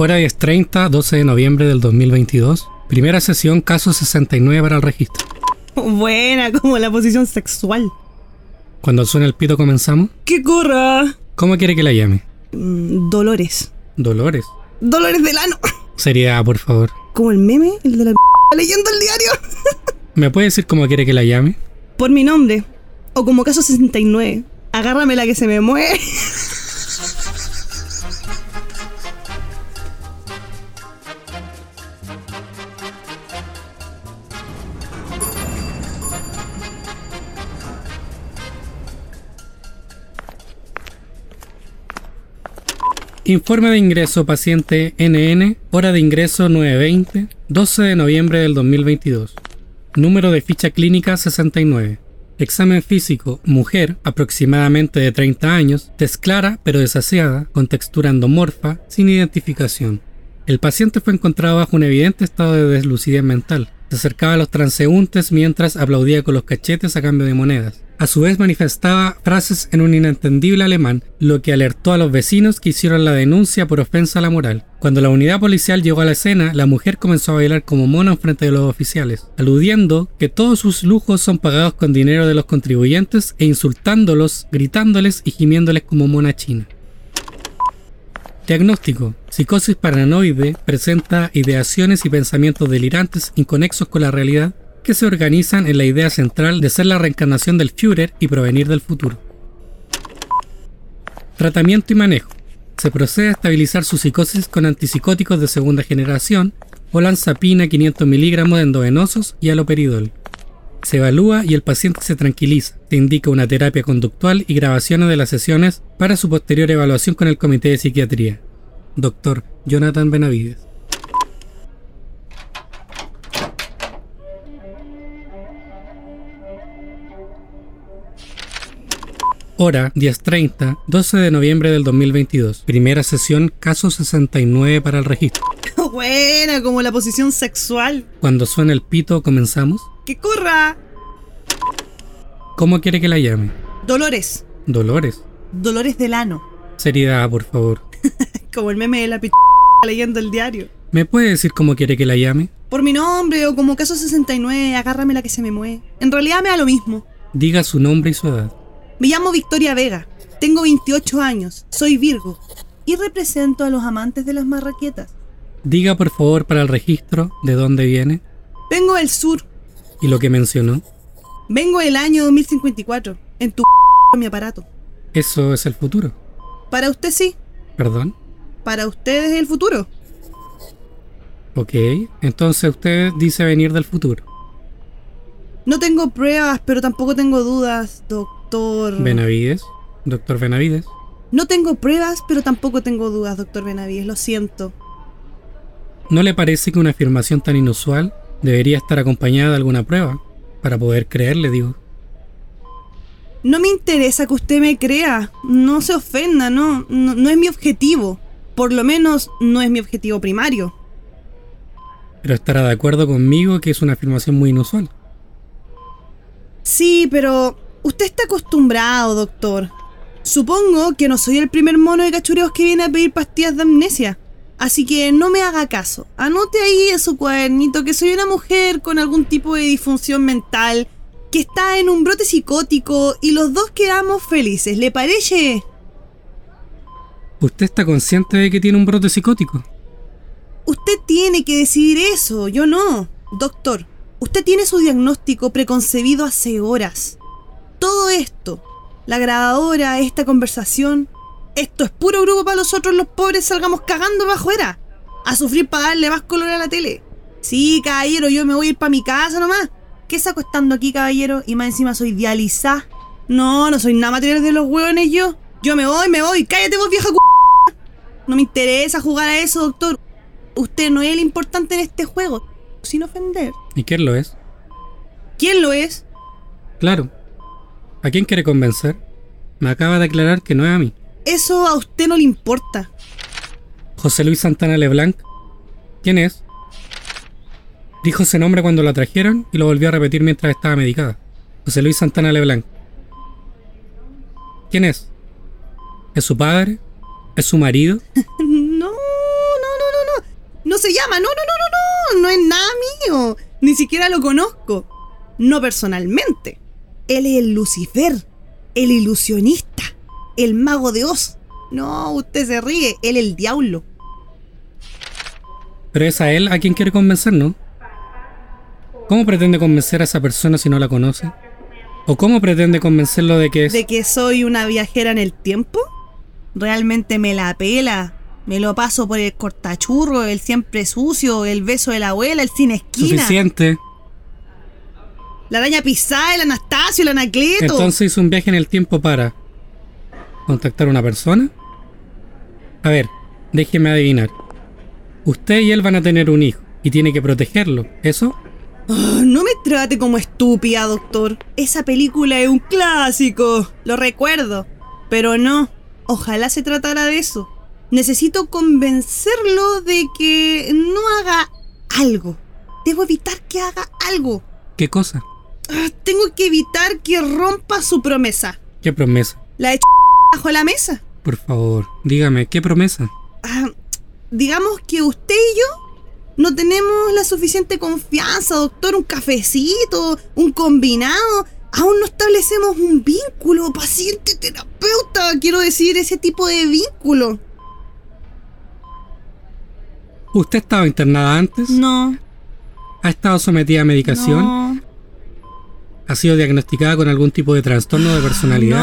Hora 10.30, 12 de noviembre del 2022. Primera sesión, caso 69 para el registro. Buena, como la posición sexual. Cuando suena el pito comenzamos. ¡Que corra! ¿Cómo quiere que la llame? Mm, Dolores. Dolores. Dolores del ano. Sería, por favor. Como el meme, el de la leyendo el diario. ¿Me puede decir cómo quiere que la llame? Por mi nombre. O como caso 69. Agárrame la que se me mueve. Informe de ingreso paciente NN, hora de ingreso 920, 12 de noviembre del 2022. Número de ficha clínica 69. Examen físico, mujer, aproximadamente de 30 años, tez clara pero desasiada, con textura endomorfa, sin identificación. El paciente fue encontrado bajo un evidente estado de deslucidez mental. Se acercaba a los transeúntes mientras aplaudía con los cachetes a cambio de monedas. A su vez manifestaba frases en un inentendible alemán, lo que alertó a los vecinos que hicieron la denuncia por ofensa a la moral. Cuando la unidad policial llegó a la escena, la mujer comenzó a bailar como mono en frente de los oficiales, aludiendo que todos sus lujos son pagados con dinero de los contribuyentes e insultándolos, gritándoles y gimiéndoles como mona china. Diagnóstico. Psicosis paranoide presenta ideaciones y pensamientos delirantes inconexos con la realidad que se organizan en la idea central de ser la reencarnación del Führer y provenir del futuro. Tratamiento y manejo. Se procede a estabilizar su psicosis con antipsicóticos de segunda generación, olanzapina 500 miligramos de endovenosos y aloperidol. Se evalúa y el paciente se tranquiliza. Se indica una terapia conductual y grabaciones de las sesiones para su posterior evaluación con el Comité de Psiquiatría. Doctor Jonathan Benavides. Hora 10.30, 12 de noviembre del 2022. Primera sesión, caso 69 para el registro. Buena, como la posición sexual. Cuando suena el pito, comenzamos. ¡Que corra! ¿Cómo quiere que la llame? Dolores. Dolores. Dolores del ano. Seriedad, por favor. Como el meme de la p leyendo el diario. ¿Me puede decir cómo quiere que la llame? Por mi nombre o como caso 69, agárrame la que se me mueve. En realidad me da lo mismo. Diga su nombre y su edad. Me llamo Victoria Vega. Tengo 28 años. Soy Virgo. Y represento a los amantes de las marraquetas. Diga por favor para el registro de dónde viene Vengo del sur. y lo que mencionó. Vengo del año 2054. En tu mi aparato. Eso es el futuro. Para usted sí. ¿Perdón? Para usted es el futuro. Ok. Entonces usted dice venir del futuro. No tengo pruebas, pero tampoco tengo dudas, doctor. Benavides. Doctor Benavides. No tengo pruebas, pero tampoco tengo dudas, doctor Benavides. Lo siento. ¿No le parece que una afirmación tan inusual debería estar acompañada de alguna prueba? Para poder creerle, digo. No me interesa que usted me crea. No se ofenda, no, no, no es mi objetivo. Por lo menos no es mi objetivo primario. Pero estará de acuerdo conmigo que es una afirmación muy inusual. Sí, pero usted está acostumbrado, doctor. Supongo que no soy el primer mono de cachureos que viene a pedir pastillas de amnesia. Así que no me haga caso. Anote ahí en su cuadernito que soy una mujer con algún tipo de disfunción mental que está en un brote psicótico y los dos quedamos felices. ¿Le parece? ¿Usted está consciente de que tiene un brote psicótico? Usted tiene que decidir eso, yo no. Doctor, usted tiene su diagnóstico preconcebido hace horas. Todo esto, la grabadora, esta conversación, esto es puro grupo para nosotros los pobres salgamos cagando para afuera. A sufrir para darle más color a la tele. Sí, caballero, yo me voy a ir para mi casa nomás. ¿Qué saco estando aquí, caballero? Y más encima soy dializada. No, no soy nada material de los hueones yo. Yo me voy, me voy. Cállate vos, vieja c... No me interesa jugar a eso, doctor. Usted no es el importante en este juego. Sin ofender. ¿Y quién lo es? ¿Quién lo es? Claro. ¿A quién quiere convencer? Me acaba de aclarar que no es a mí. Eso a usted no le importa. José Luis Santana Leblanc. ¿Quién es? Dijo ese nombre cuando la trajeron y lo volvió a repetir mientras estaba medicada. José Luis Santana Leblanc. ¿Quién es? ¿Es su padre? ¿Es su marido? No, no, no, no, no. No se llama, no, no, no, no, no. No es nada mío. Ni siquiera lo conozco. No personalmente. Él es el Lucifer, el ilusionista, el mago de Oz. No, usted se ríe, él es el diablo. Pero es a él a quien quiere convencer, ¿no? ¿Cómo pretende convencer a esa persona si no la conoce? ¿O cómo pretende convencerlo de que es... ¿De que soy una viajera en el tiempo? Realmente me la pela. Me lo paso por el cortachurro, el siempre sucio, el beso de la abuela, el sin esquina. suficiente? La araña pisada, el Anastasio, el Anacleto. Entonces hizo un viaje en el tiempo para... ¿Contactar a una persona? A ver, déjeme adivinar. Usted y él van a tener un hijo y tiene que protegerlo, ¿eso? Ah, no me trate como estúpida, doctor. Esa película es un clásico. Lo recuerdo. Pero no. Ojalá se tratara de eso. Necesito convencerlo de que no haga algo. Debo evitar que haga algo. ¿Qué cosa? Ah, tengo que evitar que rompa su promesa. ¿Qué promesa? La he bajo la mesa. Por favor, dígame, ¿qué promesa? Ah, digamos que usted y yo no tenemos la suficiente confianza, doctor. Un cafecito, un combinado. Aún no establecemos un vínculo paciente-terapeuta. Quiero decir, ese tipo de vínculo. ¿Usted estaba internada antes? No. ¿Ha estado sometida a medicación? No. ¿Ha sido diagnosticada con algún tipo de trastorno de personalidad?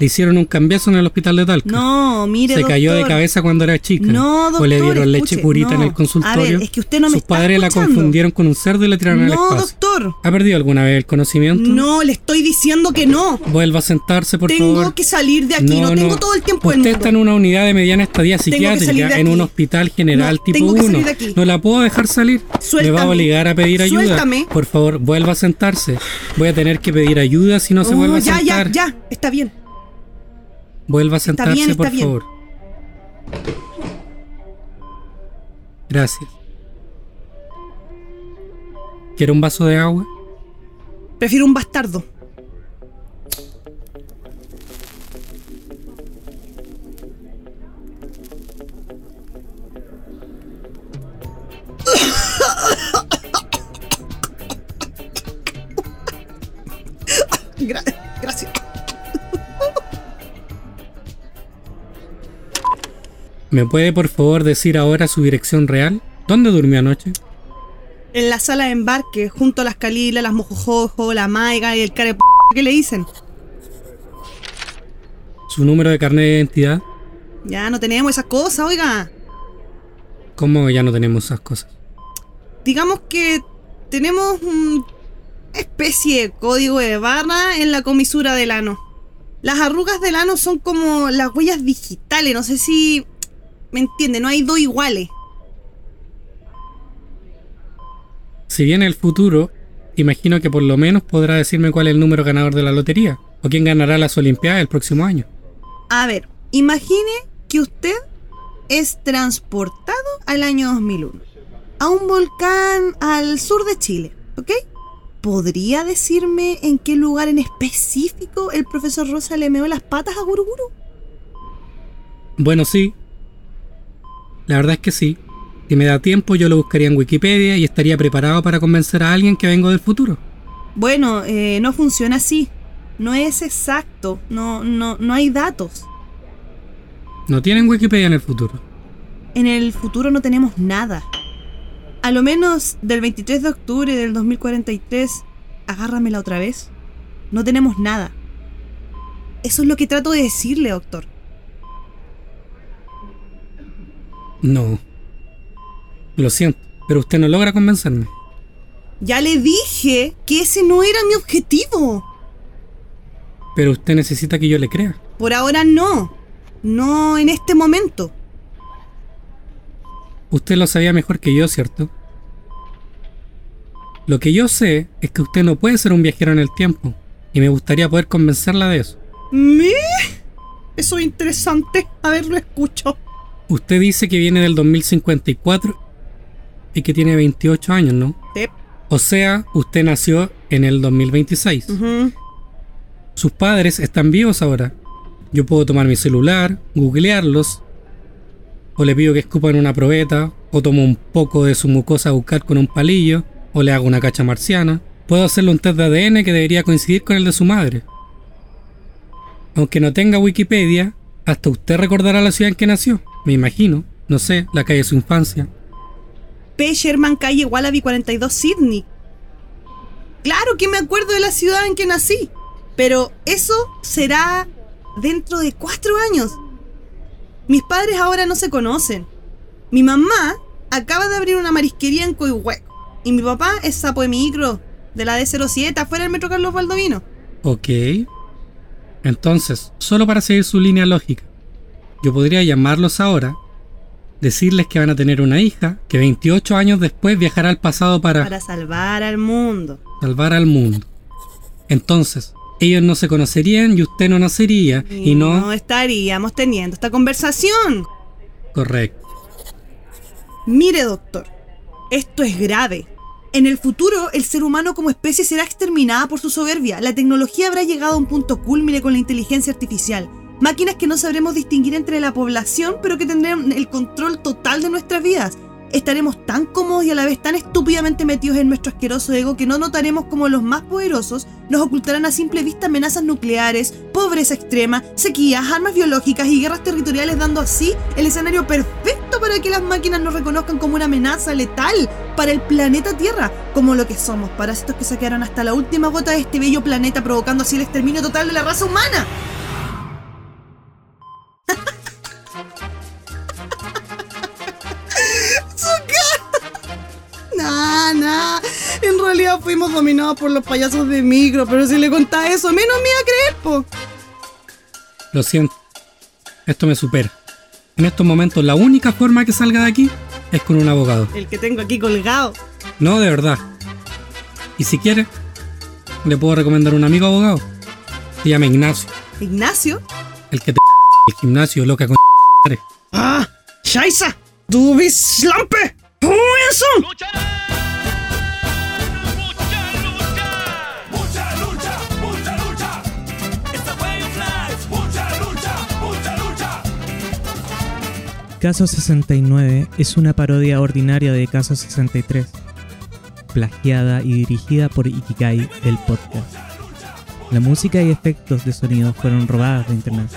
¿Le hicieron un cambiazo en el hospital de Talca? No, mire, ¿Se cayó de cabeza cuando era chica? No, ¿O doctor, le dieron leche purita en no. el consultorio? A ver, es que usted no me Sus está padres la confundieron con un cerdo y le tiraron al No, espacio. doctor. ¿Ha perdido alguna vez el conocimiento? No, le estoy diciendo que no. Vuelva a sentarse, por tengo favor. que salir de aquí. No, tengo todo el tiempo del Usted está en una unidad de mediana estadía Tengo psiquiátrica en un hospital general No, tipo tengo que 1. salir de aquí. No la puedo dejar salir. Me va Suéltame. a obligar a pedir ayuda. Suéltame. Por favor, vuelva a sentarse. Voy a tener que pedir ayuda si no se Oh, vuelve a ya, sentar. ya, ya. Está bien. Vuelva a sentarse, bien, está por bien. favor. Gracias. ¿Quiere un vaso de agua? Prefiero un bastardo. ¿Me puede por favor decir ahora su dirección real? ¿Dónde durmió anoche? En la sala de embarque, junto a las calilas, las mojojojo, la maiga y el care p- ¿Qué le dicen? ¿Su número de carnet de identidad? Ya no tenemos esas cosas, oiga. ¿Cómo ya no tenemos esas cosas? Digamos que tenemos una especie de código de barra en la comisura del ano. Las arrugas del ano son como las huellas digitales, no sé si me entiende, no hay dos iguales. Si viene el futuro, imagino que por lo menos podrá decirme cuál es el número ganador de la lotería o quién ganará las Olimpiadas el próximo año. A ver, imagine que usted es transportado al año 2001 a un volcán al sur de Chile, ¿ok? ¿Podría decirme en qué lugar en específico el profesor Rosa le meó las patas a Guruguru? Bueno, sí. La verdad es que sí. Si me da tiempo, yo lo buscaría en Wikipedia y estaría preparado para convencer a alguien que vengo del futuro. Bueno, eh, no funciona así. No es exacto. No, no, no hay datos. No tienen Wikipedia en el futuro. En el futuro no tenemos nada. A lo menos del 23 de octubre del 2043, agárramela otra vez. No tenemos nada. Eso es lo que trato de decirle, doctor. No. Lo siento, pero usted no logra convencerme. Ya le dije que ese no era mi objetivo. Pero usted necesita que yo le crea. Por ahora no. No en este momento. Usted lo sabía mejor que yo, ¿cierto? Lo que yo sé es que usted no puede ser un viajero en el tiempo, y me gustaría poder convencerla de eso. ¿Me? Eso es interesante. A ver, lo escucho. Usted dice que viene del 2054 y que tiene 28 años, ¿no? Sí. O sea, usted nació en el 2026. Ujú. Sus padres están vivos ahora. Yo puedo tomar mi celular, googlearlos, o le pido que escupan una probeta, o tomo un poco de su mucosa bucal con un palillo, o le hago una cacha marciana. Puedo hacerle un test de ADN que debería coincidir con el de su madre. Aunque no tenga Wikipedia, hasta usted recordará la ciudad en que nació. Me imagino. No sé, la calle de su infancia. P. Sherman Calle Wallaby 42 Sydney. Claro que me acuerdo de la ciudad en que nací. Pero eso será dentro de cuatro años. Mis padres ahora no se conocen. Mi mamá acaba de abrir una marisquería en Coihueco. Y mi papá es sapo de micro de la D07 afuera del metro Carlos Baldovino. Ok. Entonces, solo para seguir su línea lógica, yo podría llamarlos ahora, decirles que van a tener una hija, que 28 años después viajará al pasado para, Para salvar al mundo. salvar al mundo. Entonces, ellos no se conocerían y usted no nacería y no... no estaríamos teniendo esta conversación. Correcto. Mire, doctor, esto es grave. En el futuro, el ser humano como especie será exterminada por su soberbia. La tecnología habrá llegado a un punto culmine con la inteligencia artificial. Máquinas que no sabremos distinguir entre la población, pero que tendrán el control total de nuestras vidas. Estaremos tan cómodos y a la vez tan estúpidamente metidos en nuestro asqueroso ego que no notaremos como los más poderosos nos ocultarán a simple vista amenazas nucleares, pobreza extrema, sequías, armas biológicas y guerras territoriales, dando así el escenario perfecto para que las máquinas nos reconozcan como una amenaza letal para el planeta Tierra, como lo que somos, parásitos que saquearon hasta la última gota de este bello planeta, provocando así el exterminio total de la raza humana. Fuimos dominados por los payasos de micro, pero si le contás eso, menos me iba a creer, po. Lo siento. Esto me supera. En estos momentos la única forma que salga de aquí es con un abogado. El que tengo aquí colgado. No, de verdad. Y si quiere, le puedo recomendar un amigo abogado. Se llama Ignacio. Ignacio. El que te el gimnasio, loca con Ah, Shaisa. Du bist Lampe. Caso 69 es una parodia ordinaria de Caso 63, plagiada y dirigida por Ikigai, el podcast. La música y efectos de sonido fueron robadas de internet.